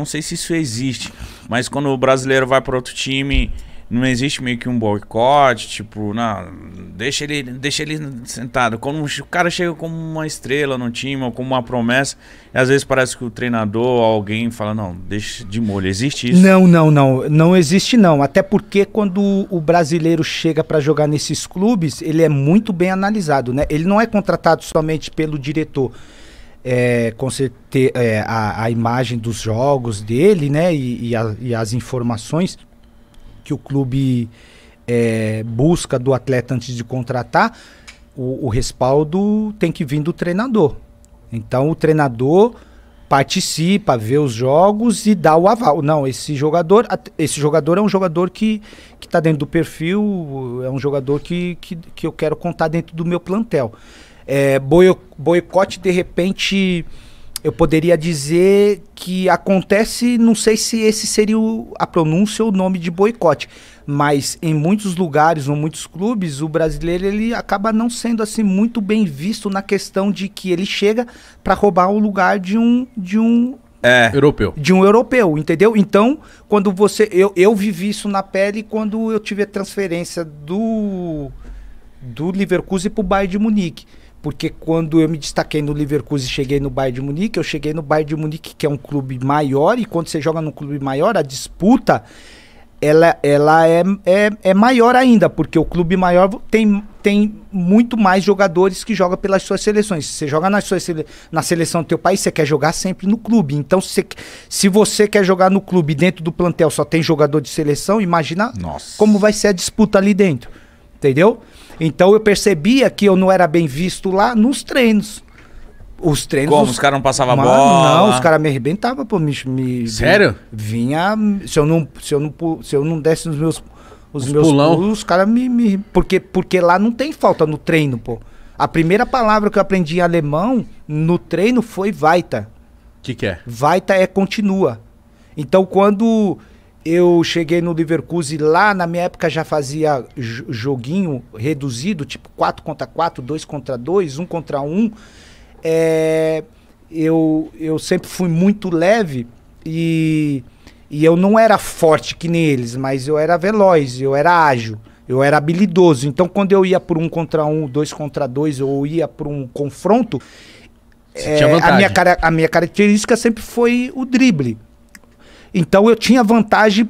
não sei se isso existe, mas quando o brasileiro vai para outro time, não existe meio que um boicote, tipo, não, deixa ele, deixa ele sentado. Quando o cara chega como uma estrela no time ou como uma promessa, e às vezes parece que o treinador ou alguém fala, não, deixa de molho. Existe isso? Não, não, não, não existe não. Até porque quando o brasileiro chega para jogar nesses clubes, ele é muito bem analisado, né? Ele não é contratado somente pelo diretor. É, com certeza, é, a, a imagem dos jogos dele, né? E, e, a, e as informações que o clube é, busca do atleta antes de contratar, o, o, respaldo tem que vir do treinador. Então o treinador participa, vê os jogos e dá o aval. Não, esse jogador, esse jogador é um jogador que está dentro do perfil, é um jogador que, que, que eu quero contar dentro do meu plantel. É, boicote, de repente, eu poderia dizer que acontece, não sei se esse seria o, a pronúncia ou o nome de boicote, mas em muitos lugares ou muitos clubes, o brasileiro ele acaba não sendo assim muito bem visto na questão de que ele chega para roubar o lugar de um de um é. europeu. De um europeu, entendeu? Então, quando você eu, eu vivi isso na pele quando eu tive a transferência do do Leverkusen para o Bayern de Munique porque quando eu me destaquei no Leverkusen e cheguei no Bayern de Munique, eu cheguei no Bayern de Munique, que é um clube maior, e quando você joga num clube maior, a disputa ela, ela é, é, é maior ainda, porque o clube maior tem, tem muito mais jogadores que jogam pelas suas seleções. Se você joga na, sua sele, na seleção do teu país, você quer jogar sempre no clube. Então, se, se você quer jogar no clube dentro do plantel só tem jogador de seleção, imagina Nossa. como vai ser a disputa ali dentro. Entendeu? Então eu percebia que eu não era bem visto lá nos treinos. Os treinos. Como? Os, os caras não passavam bola? Não, os caras me arrebentavam, pô. Me, me, Sério? Vinha. Se eu não, se eu não, se eu não desse os meus. Os, os meus pulão. pulos, os caras me, me. porque, porque lá não tem falta no treino, pô. A primeira palavra que eu aprendi em alemão no treino foi Weiter. O que, que é? Weiter é continua. Então quando eu cheguei no Leverkusen lá, na minha época já fazia joguinho reduzido, tipo 4 contra 4, 2 contra 2, 1 contra 1. É, eu, eu sempre fui muito leve e, e eu não era forte que nem eles, mas eu era veloz, eu era ágil, eu era habilidoso. Então quando eu ia por um contra um, dois contra dois, ou ia por um confronto, é, a, minha, a minha característica sempre foi o drible. Então eu tinha vantagem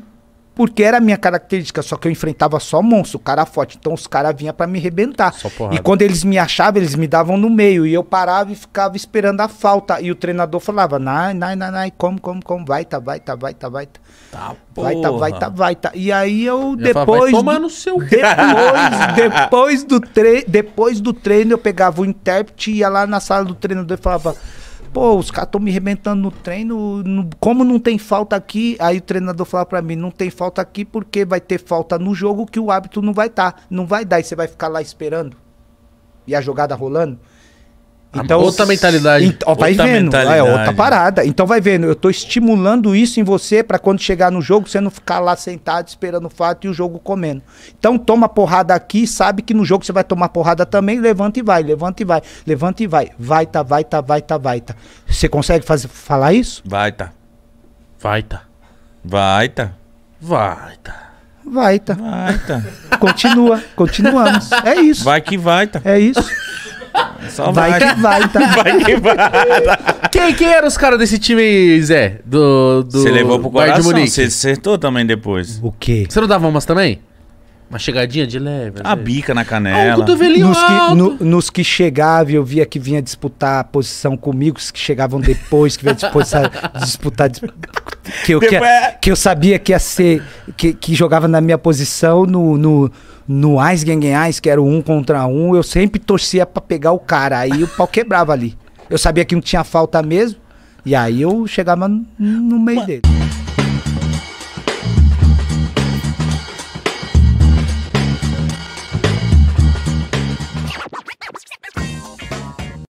porque era a minha característica, só que eu enfrentava só monstro, cara forte. Então os caras vinham para me arrebentar. E quando eles me achavam, eles me davam no meio. E eu parava e ficava esperando a falta. E o treinador falava: Nai, nai, nai, nai, como, como, como, vai, tá, vai, tá, vai, tá, vai. Tá. Tá, vai, tá, vai, tá, vai, tá. E aí eu, depois. Fala, do, no seu depois, depois, do tre depois do treino, eu pegava o intérprete, ia lá na sala do treinador e falava. Pô, os caras estão me arrebentando no treino. No, como não tem falta aqui? Aí o treinador fala para mim: não tem falta aqui porque vai ter falta no jogo que o hábito não vai estar. Tá. Não vai dar e você vai ficar lá esperando. E a jogada rolando. Então, outra mentalidade. Ent, ó, vai outra vendo, é outra parada. Então vai vendo, eu tô estimulando isso em você para quando chegar no jogo você não ficar lá sentado esperando o fato e o jogo comendo. Então toma porrada aqui, sabe que no jogo você vai tomar porrada também, levanta e vai, levanta e vai, levanta e vai. Vai tá, vai tá, vai tá, vai tá. Você consegue fazer falar isso? Vai tá. Vai tá. Vai tá. Vai tá. Vai tá. Vai tá. Continua, continuamos. É isso. Vai que vai tá. É isso. Só vai, vai que vai, tá? Vai que vai. quem, quem eram os caras desse time aí, Zé? Do, do Você levou pro coração, você acertou também depois. O quê? Você não dava umas também? Uma chegadinha de leve. A bica na canela. Ah, um cotovelinho nos que, no, nos que chegavam, eu via que vinha disputar a posição comigo, os que chegavam depois, que vinha disputar, disputar que, eu, que, que, eu sabia que ia ser, que, que jogava na minha posição no, no, no Ais Ais, que era o um contra um, eu sempre torcia para pegar o cara. Aí o pau quebrava ali. Eu sabia que não tinha falta mesmo, e aí eu chegava no meio Mano. dele.